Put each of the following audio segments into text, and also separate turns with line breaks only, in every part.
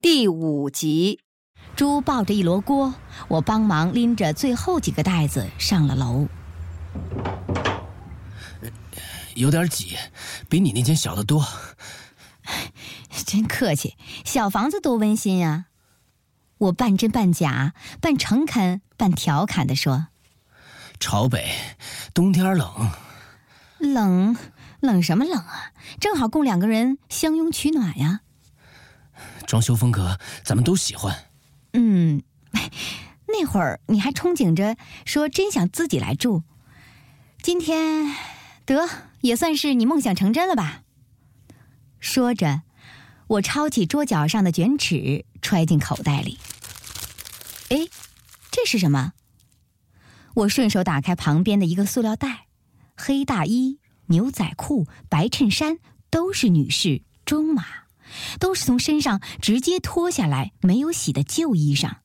第五集，
猪抱着一箩锅，我帮忙拎着最后几个袋子上了楼。
有点挤，比你那间小得多。
真客气，小房子多温馨呀！我半真半假，半诚恳半调侃地说：“
朝北，冬天冷。
冷，冷什么冷啊？正好供两个人相拥取暖呀。”
装修风格咱们都喜欢。
嗯，那会儿你还憧憬着说真想自己来住，今天得也算是你梦想成真了吧？说着，我抄起桌角上的卷尺，揣进口袋里。哎，这是什么？我顺手打开旁边的一个塑料袋，黑大衣、牛仔裤、白衬衫都是女士中码。都是从身上直接脱下来没有洗的旧衣裳，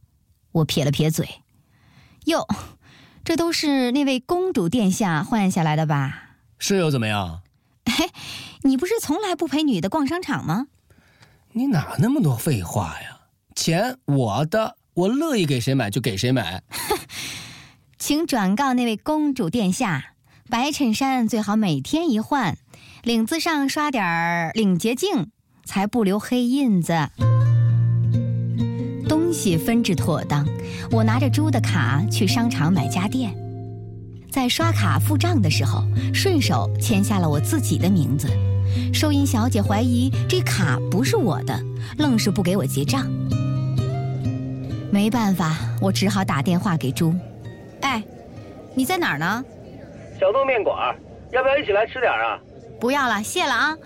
我撇了撇嘴，哟，这都是那位公主殿下换下来的吧？
是又怎么样？
嘿，你不是从来不陪女的逛商场吗？
你哪那么多废话呀？钱我的，我乐意给谁买就给谁买。
请转告那位公主殿下，白衬衫最好每天一换，领子上刷点儿领结镜。才不留黑印子。东西分置妥当，我拿着猪的卡去商场买家电，在刷卡付账的时候，顺手签下了我自己的名字。收银小姐怀疑这卡不是我的，愣是不给我结账。没办法，我只好打电话给猪。哎，你在哪儿呢？
小豆面馆，要不要一起来吃点啊？
不要了，谢了啊。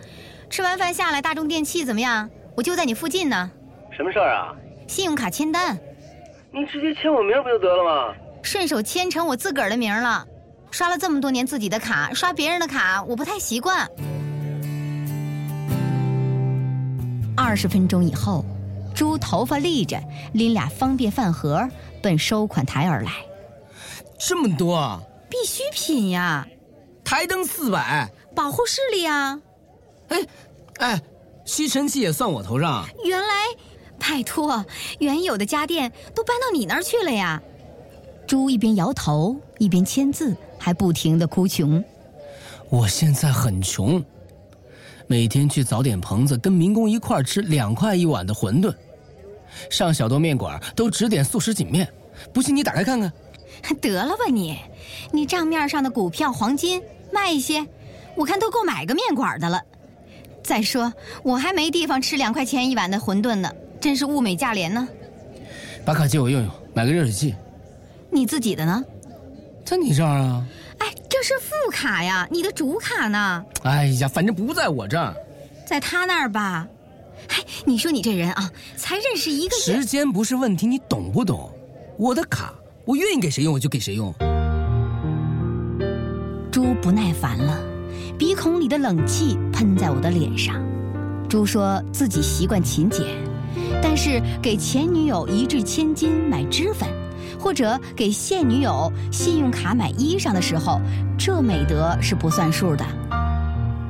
吃完饭下来，大众电器怎么样？我就在你附近呢。
什么事儿啊？
信用卡签单。
你直接签我名不就得了吗？
顺手签成我自个儿的名了。刷了这么多年自己的卡，刷别人的卡我不太习惯。二十分钟以后，猪头发立着，拎俩方便饭盒奔收款台而来。
这么多啊！
必需品呀。
台灯四百。
保护视力啊。
哎，哎，吸尘器也算我头上。
原来，拜托，原有的家电都搬到你那儿去了呀。猪一边摇头一边签字，还不停的哭穷。
我现在很穷，每天去早点棚子跟民工一块吃两块一碗的馄饨，上小多面馆都只点素食锦面。不信你打开看看。
得了吧你，你账面上的股票黄金卖一些，我看都够买个面馆的了。再说，我还没地方吃两块钱一碗的馄饨呢，真是物美价廉呢。
把卡借我用用，买个热水器。
你自己的呢？
在你这儿啊。
哎，这是副卡呀，你的主卡呢？
哎呀，反正不在我这儿，
在他那儿吧。哎，你说你这人啊，才认识一个
月。时间不是问题，你懂不懂？我的卡，我愿意给谁用我就给谁用。
猪不耐烦了。鼻孔里的冷气喷在我的脸上。猪说自己习惯勤俭，但是给前女友一掷千金买脂粉，或者给现女友信用卡买衣裳的时候，这美德是不算数的。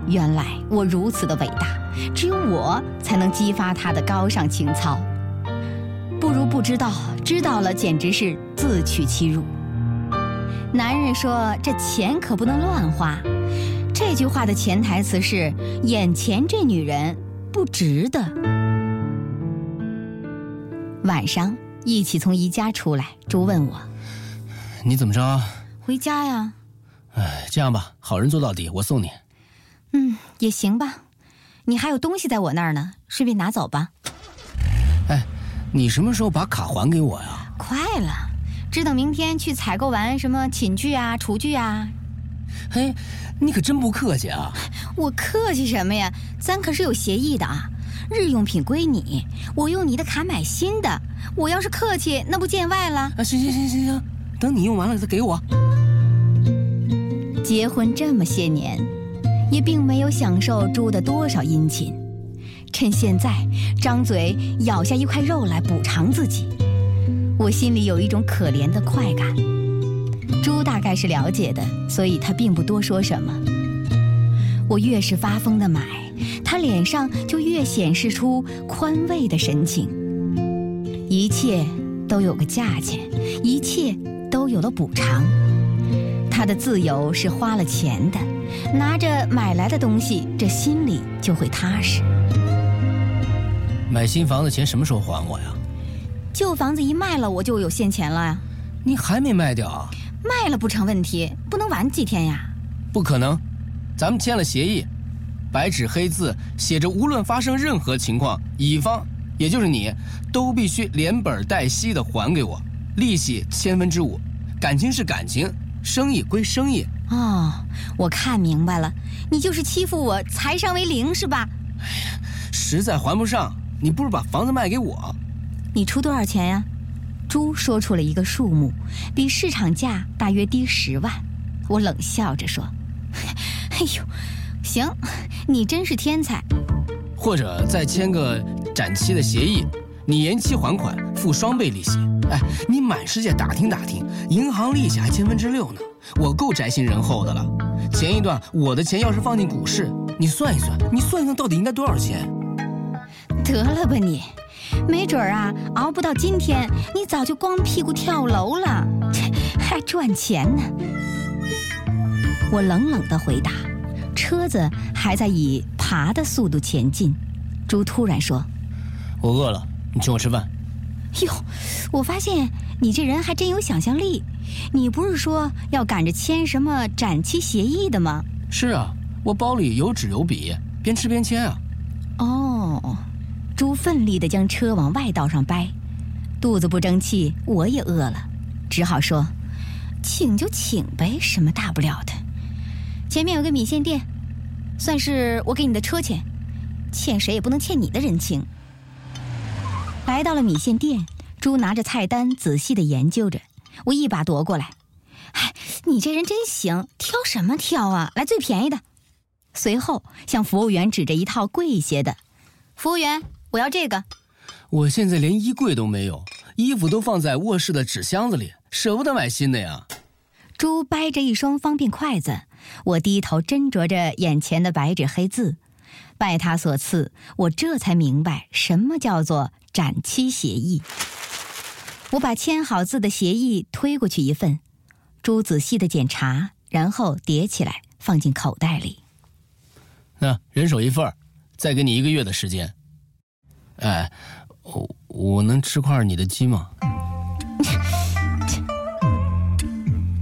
原来我如此的伟大，只有我才能激发他的高尚情操。不如不知道，知道了简直是自取其辱。男人说：“这钱可不能乱花。”这句话的潜台词是：眼前这女人不值得。晚上一起从宜家出来，猪问我：“
你怎么着？”
回家呀。
哎，这样吧，好人做到底，我送你。
嗯，也行吧。你还有东西在我那儿呢，顺便拿走吧。
哎，你什么时候把卡还给我呀？
快了，只等明天去采购完什么寝具啊、厨具啊。
嘿，你可真不客气啊！
我客气什么呀？咱可是有协议的啊！日用品归你，我用你的卡买新的。我要是客气，那不见外了？
啊，行行行行行，等你用完了再给我。
结婚这么些年，也并没有享受猪的多少殷勤，趁现在张嘴咬下一块肉来补偿自己，我心里有一种可怜的快感。猪大概是了解的，所以他并不多说什么。我越是发疯的买，他脸上就越显示出宽慰的神情。一切都有个价钱，一切都有了补偿。他的自由是花了钱的，拿着买来的东西，这心里就会踏实。
买新房子钱什么时候还我呀？
旧房子一卖了，我就有现钱了呀。
你还没卖掉啊？
卖了不成问题，不能晚几天呀。
不可能，咱们签了协议，白纸黑字写着，无论发生任何情况，乙方也就是你，都必须连本带息的还给我，利息千分之五。感情是感情，生意归生意。
哦，我看明白了，你就是欺负我，财商为零是吧？
哎呀，实在还不上，你不如把房子卖给我。
你出多少钱呀？猪说出了一个数目，比市场价大约低十万。我冷笑着说：“ 哎呦，行，你真是天才。
或者再签个展期的协议，你延期还款，付双倍利息。哎，你满世界打听打听，银行利息还千分之六呢。我够宅心仁厚的了。前一段我的钱要是放进股市，你算一算，你算一算到底应该多少钱？
得了吧你。”没准儿啊，熬不到今天，你早就光屁股跳楼了，还赚钱呢。我冷冷的回答，车子还在以爬的速度前进。猪突然说：“
我饿了，你请我吃饭。”
哟，我发现你这人还真有想象力。你不是说要赶着签什么展期协议的吗？
是啊，我包里有纸有笔，边吃边签啊。
哦。猪奋力地将车往外道上掰，肚子不争气，我也饿了，只好说：“请就请呗，什么大不了的。前面有个米线店，算是我给你的车钱，欠谁也不能欠你的人情。”来到了米线店，猪拿着菜单仔细地研究着，我一把夺过来：“哎，你这人真行，挑什么挑啊？来最便宜的。”随后向服务员指着一套贵一些的，服务员。我要这个。
我现在连衣柜都没有，衣服都放在卧室的纸箱子里，舍不得买新的呀。
猪掰着一双方便筷子，我低头斟酌着眼前的白纸黑字。拜他所赐，我这才明白什么叫做展期协议。我把签好字的协议推过去一份，猪仔细的检查，然后叠起来放进口袋里。
那人手一份再给你一个月的时间。哎，我我能吃块你的鸡吗？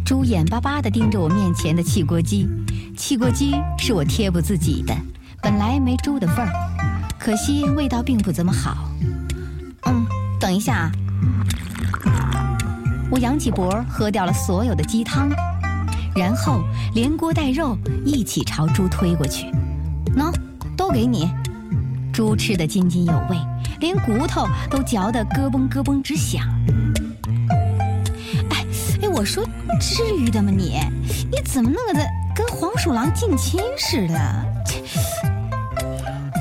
猪眼巴巴的盯着我面前的汽锅鸡，汽锅鸡是我贴补自己的，本来没猪的份儿，可惜味道并不怎么好。嗯，等一下啊，我扬起脖喝掉了所有的鸡汤，然后连锅带肉一起朝猪推过去，喏，都给你。猪吃得津津有味，连骨头都嚼得咯嘣咯嘣直响。哎哎，我说，至于的吗你？你怎么弄得跟黄鼠狼近亲似的？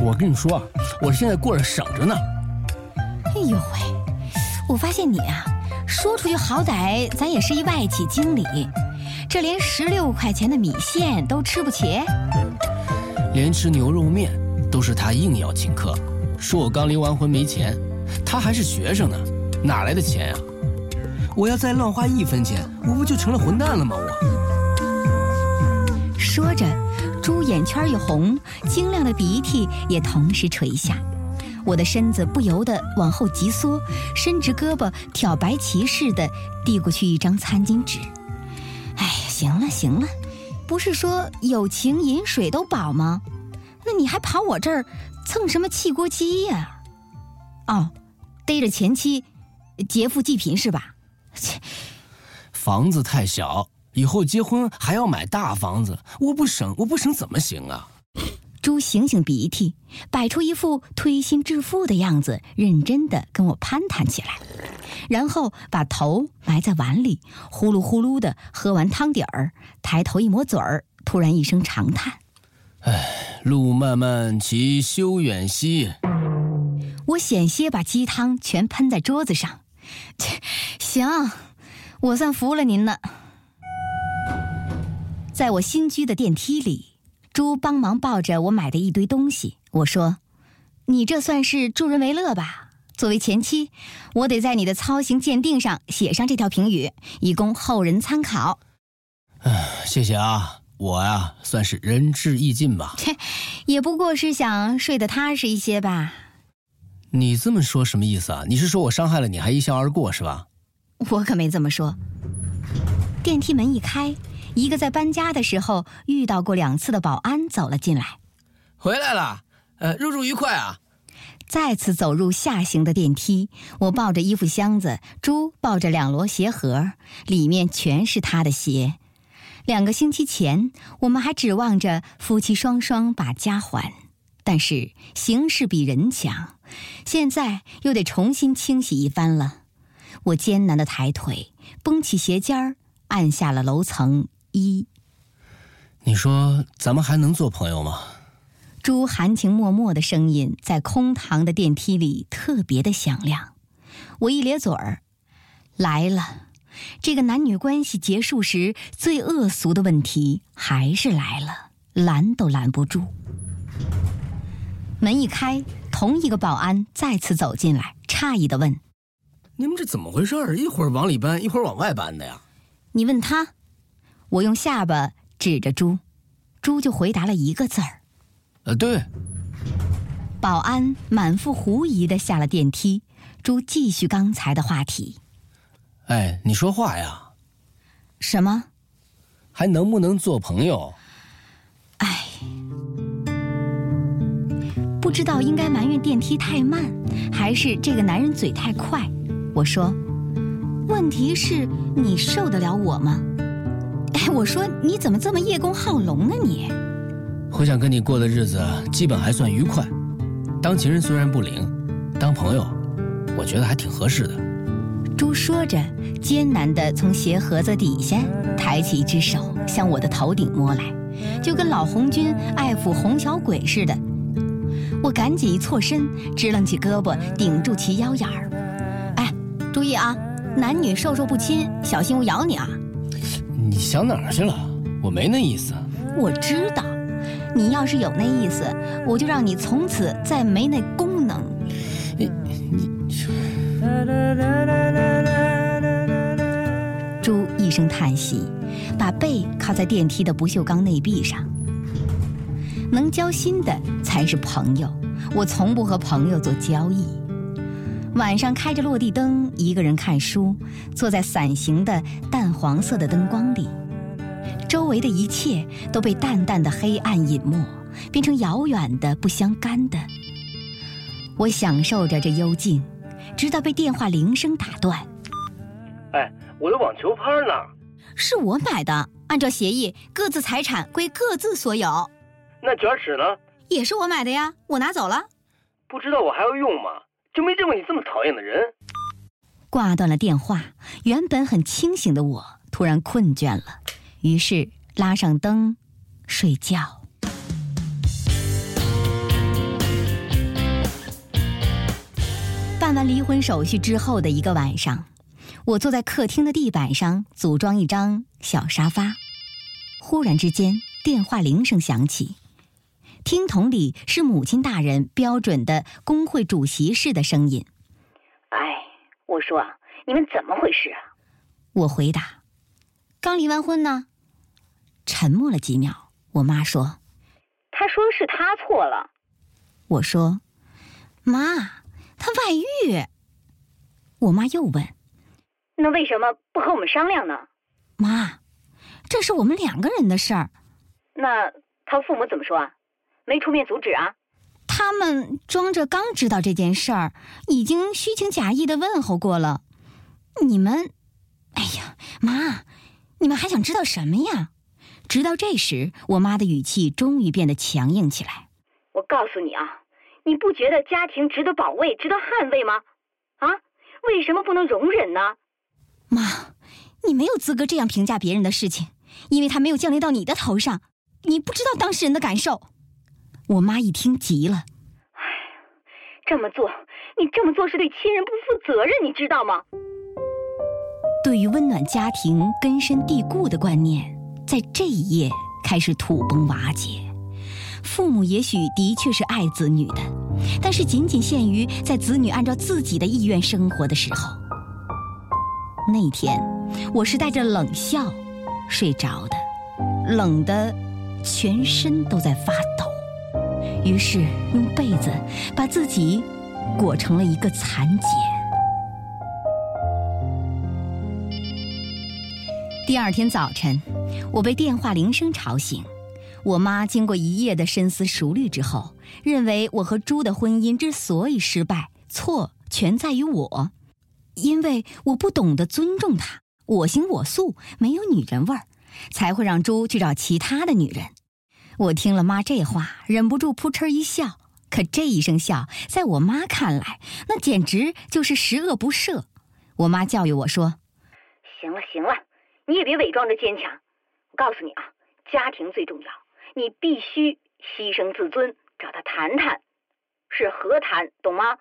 我跟你说，我现在过着省着呢。
哎呦喂，我发现你啊，说出去好歹咱也是一外企经理，这连十六块钱的米线都吃不起，
连吃牛肉面。都是他硬要请客，说我刚离完婚没钱，他还是学生呢，哪来的钱呀？我要再乱花一分钱，我不就成了混蛋了吗？我
说着，猪眼圈一红，晶亮的鼻涕也同时垂下，我的身子不由得往后急缩，伸直胳膊挑白旗似的递过去一张餐巾纸。哎，行了行了，不是说有情饮水都饱吗？那你还跑我这儿蹭什么汽锅鸡呀？哦，逮着前妻劫富济贫是吧？
切，房子太小，以后结婚还要买大房子，我不省我不省怎么行啊？
猪醒醒鼻涕，摆出一副推心置腹的样子，认真的跟我攀谈起来，然后把头埋在碗里，呼噜呼噜的喝完汤底儿，抬头一抹嘴儿，突然一声长叹。
唉，路漫漫其修远兮。
我险些把鸡汤全喷在桌子上。行，我算服了您了。在我新居的电梯里，猪帮忙抱着我买的一堆东西。我说：“你这算是助人为乐吧？作为前妻，我得在你的操行鉴定上写上这条评语，以供后人参考。
谢谢啊，我呀算是仁至义尽吧。
切，也不过是想睡得踏实一些吧。
你这么说什么意思啊？你是说我伤害了你还一笑而过是吧？
我可没这么说。电梯门一开，一个在搬家的时候遇到过两次的保安走了进来。
回来了，呃，入住愉快啊。
再次走入下行的电梯，我抱着衣服箱子，猪抱着两摞鞋盒，里面全是他的鞋。两个星期前，我们还指望着夫妻双双把家还，但是形势比人强，现在又得重新清洗一番了。我艰难的抬腿，绷起鞋尖儿，按下了楼层一。
你说咱们还能做朋友吗？
朱含情脉脉的声音在空堂的电梯里特别的响亮，我一咧嘴儿，来了，这个男女关系结束时最恶俗的问题还是来了，拦都拦不住。门一开，同一个保安再次走进来，诧异的问：“
你们这怎么回事儿？一会儿往里搬，一会儿往外搬的呀？”
你问他，我用下巴指着猪，猪就回答了一个字儿。
呃，对。
保安满腹狐疑的下了电梯，猪继续刚才的话题。
哎，你说话呀？
什么？
还能不能做朋友？
哎，不知道应该埋怨电梯太慢，还是这个男人嘴太快。我说，问题是你受得了我吗？哎，我说你怎么这么叶公好龙呢你？
我想跟你过的日子基本还算愉快，当情人虽然不灵，当朋友，我觉得还挺合适的。
朱说着，艰难地从鞋盒子底下抬起一只手，向我的头顶摸来，就跟老红军爱抚红小鬼似的。我赶紧一错身，支棱起胳膊顶住其腰眼儿。哎，注意啊，男女授受不亲，小心我咬你啊！
你想哪儿去了？我没那意思。
我知道。你要是有那意思，我就让你从此再没那功猪一声叹息，把背靠在电梯的不锈钢内壁上。能交心的才是朋友，我从不和朋友做交易。晚上开着落地灯，一个人看书，坐在伞形的淡黄色的灯光里。周围的一切都被淡淡的黑暗隐没，变成遥远的、不相干的。我享受着这幽静，直到被电话铃声打断。
哎，我的网球拍呢？
是我买的，按照协议，各自财产归各自所有。
那卷尺呢？
也是我买的呀，我拿走了。
不知道我还要用吗？就没见过你这么讨厌的人。
挂断了电话，原本很清醒的我突然困倦了。于是拉上灯，睡觉。办完离婚手续之后的一个晚上，我坐在客厅的地板上组装一张小沙发。忽然之间，电话铃声响起，听筒里是母亲大人标准的工会主席式的声音：“
哎，我说你们怎么回事啊？”
我回答：“刚离完婚呢。”沉默了几秒，我妈说：“
他说是他错了。”
我说：“妈，他外遇。”我妈又问：“
那为什么不和我们商量呢？”
妈，这是我们两个人的事儿。
那他父母怎么说啊？没出面阻止啊？
他们装着刚知道这件事儿，已经虚情假意的问候过了。你们，哎呀，妈，你们还想知道什么呀？直到这时，我妈的语气终于变得强硬起来。
我告诉你啊，你不觉得家庭值得保卫、值得捍卫吗？啊，为什么不能容忍呢？
妈，你没有资格这样评价别人的事情，因为他没有降临到你的头上，你不知道当事人的感受。我妈一听急了：“
哎，这么做，你这么做是对亲人不负责任，你知道吗？”
对于温暖家庭根深蒂固的观念。在这一夜开始土崩瓦解，父母也许的确是爱子女的，但是仅仅限于在子女按照自己的意愿生活的时候。那天，我是带着冷笑睡着的，冷的全身都在发抖。于是用被子把自己裹成了一个蚕茧。第二天早晨，我被电话铃声吵醒。我妈经过一夜的深思熟虑之后，认为我和猪的婚姻之所以失败，错全在于我，因为我不懂得尊重他，我行我素，没有女人味儿，才会让猪去找其他的女人。我听了妈这话，忍不住扑哧一笑。可这一声笑，在我妈看来，那简直就是十恶不赦。我妈教育我说：“
行了行了，你也别伪装着坚强。我告诉你啊，家庭最重要。”你必须牺牲自尊，找他谈谈，是和谈，懂吗？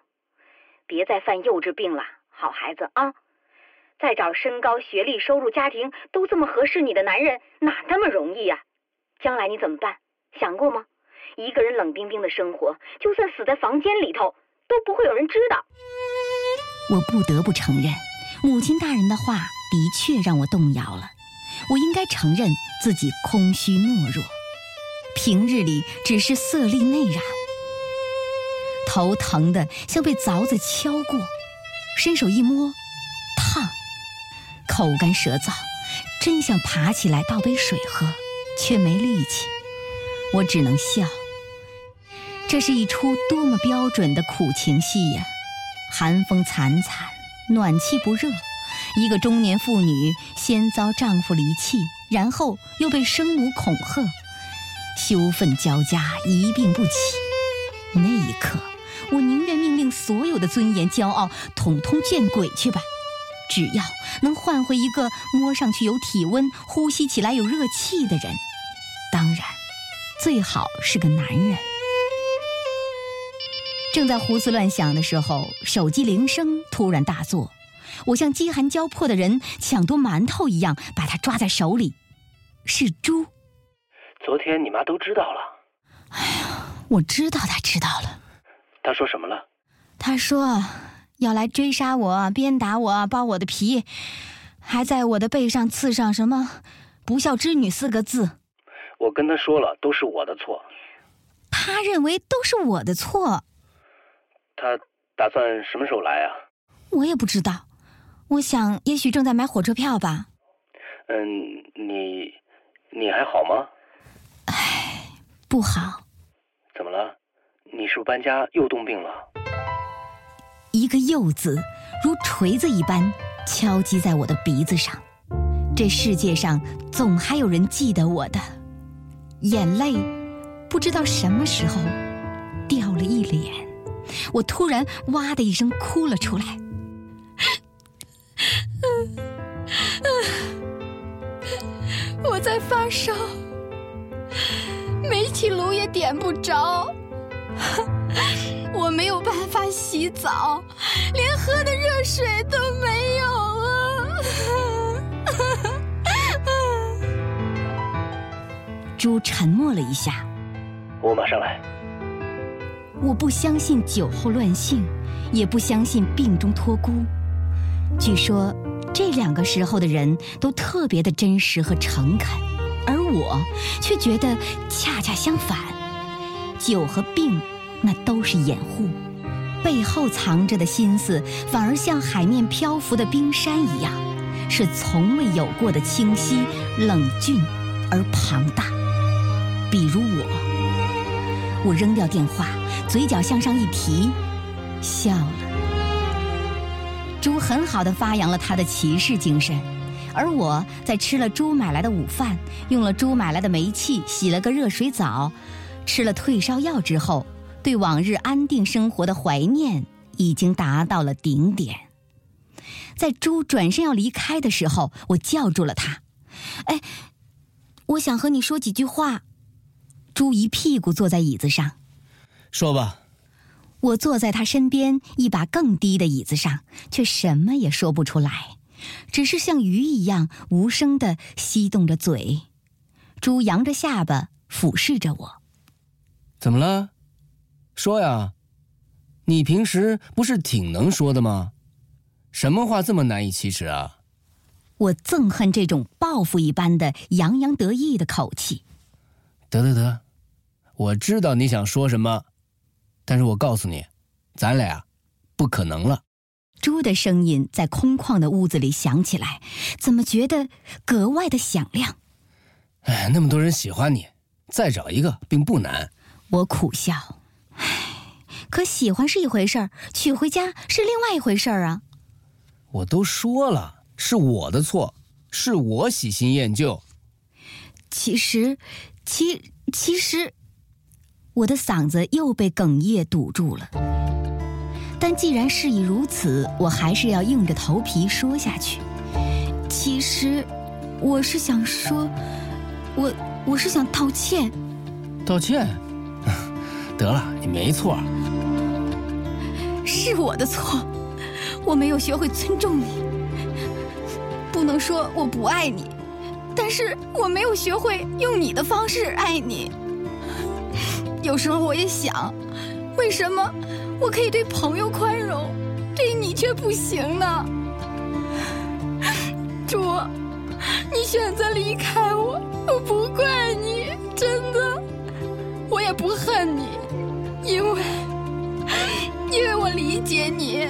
别再犯幼稚病了，好孩子啊！再找身高、学历、收入、家庭都这么合适你的男人，哪那么容易呀？将来你怎么办？想过吗？一个人冷冰冰的生活，就算死在房间里头，都不会有人知道。
我不得不承认，母亲大人的话的确让我动摇了。我应该承认自己空虚懦弱。平日里只是色厉内荏，头疼的像被凿子敲过，伸手一摸，烫，口干舌燥，真想爬起来倒杯水喝，却没力气。我只能笑。这是一出多么标准的苦情戏呀！寒风惨惨，暖气不热，一个中年妇女先遭丈夫离弃，然后又被生母恐吓。羞愤交加，一病不起。那一刻，我宁愿命令所有的尊严、骄傲，统统见鬼去吧！只要能换回一个摸上去有体温、呼吸起来有热气的人，当然，最好是个男人。正在胡思乱想的时候，手机铃声突然大作，我像饥寒交迫的人抢夺馒头一样把它抓在手里，是猪。
昨天你妈都知道了。哎
呀，我知道她知道了。
她说什么了？
她说要来追杀我，鞭打我，剥我的皮，还在我的背上刺上什么“不孝之女”四个字。
我跟她说了，都是我的错。
她认为都是我的错。
他打算什么时候来啊？
我也不知道。我想，也许正在买火车票吧。
嗯，你你还好吗？
不好，
怎么了？你是不是搬家又冻病了？
一个“又”字如锤子一般敲击在我的鼻子上。这世界上总还有人记得我的。眼泪不知道什么时候掉了一脸，我突然哇的一声哭了出来。我在发烧。煤气炉也点不着，我没有办法洗澡，连喝的热水都没有了！猪沉默了一下，
我马上来。
我不相信酒后乱性，也不相信病中托孤。据说这两个时候的人都特别的真实和诚恳。而我却觉得恰恰相反，酒和病那都是掩护，背后藏着的心思反而像海面漂浮的冰山一样，是从未有过的清晰、冷峻而庞大。比如我，我扔掉电话，嘴角向上一提，笑了。猪很好的发扬了他的骑士精神。而我在吃了猪买来的午饭，用了猪买来的煤气洗了个热水澡，吃了退烧药之后，对往日安定生活的怀念已经达到了顶点。在猪转身要离开的时候，我叫住了他：“哎，我想和你说几句话。”猪一屁股坐在椅子上，
说吧。
我坐在他身边一把更低的椅子上，却什么也说不出来。只是像鱼一样无声的吸动着嘴，猪扬着下巴俯视着我。
怎么了？说呀！你平时不是挺能说的吗？什么话这么难以启齿啊？
我憎恨这种报复一般的洋洋得意的口气。
得得得，我知道你想说什么，但是我告诉你，咱俩不可能了。
猪的声音在空旷的屋子里响起来，怎么觉得格外的响亮？
哎，那么多人喜欢你，再找一个并不难。
我苦笑，唉，可喜欢是一回事儿，娶回家是另外一回事儿啊。
我都说了。是我的错，是我喜新厌旧。
其实，其其实，我的嗓子又被哽咽堵住了。但既然事已如此，我还是要硬着头皮说下去。其实，我是想说，我我是想道歉。
道歉？得了，你没错。
是我的错，我没有学会尊重你。不能说我不爱你，但是我没有学会用你的方式爱你。有时候我也想，为什么我可以对朋友宽容，对你却不行呢？主，你选择离开我，我不怪你，真的，我也不恨你，因为，因为我理解你。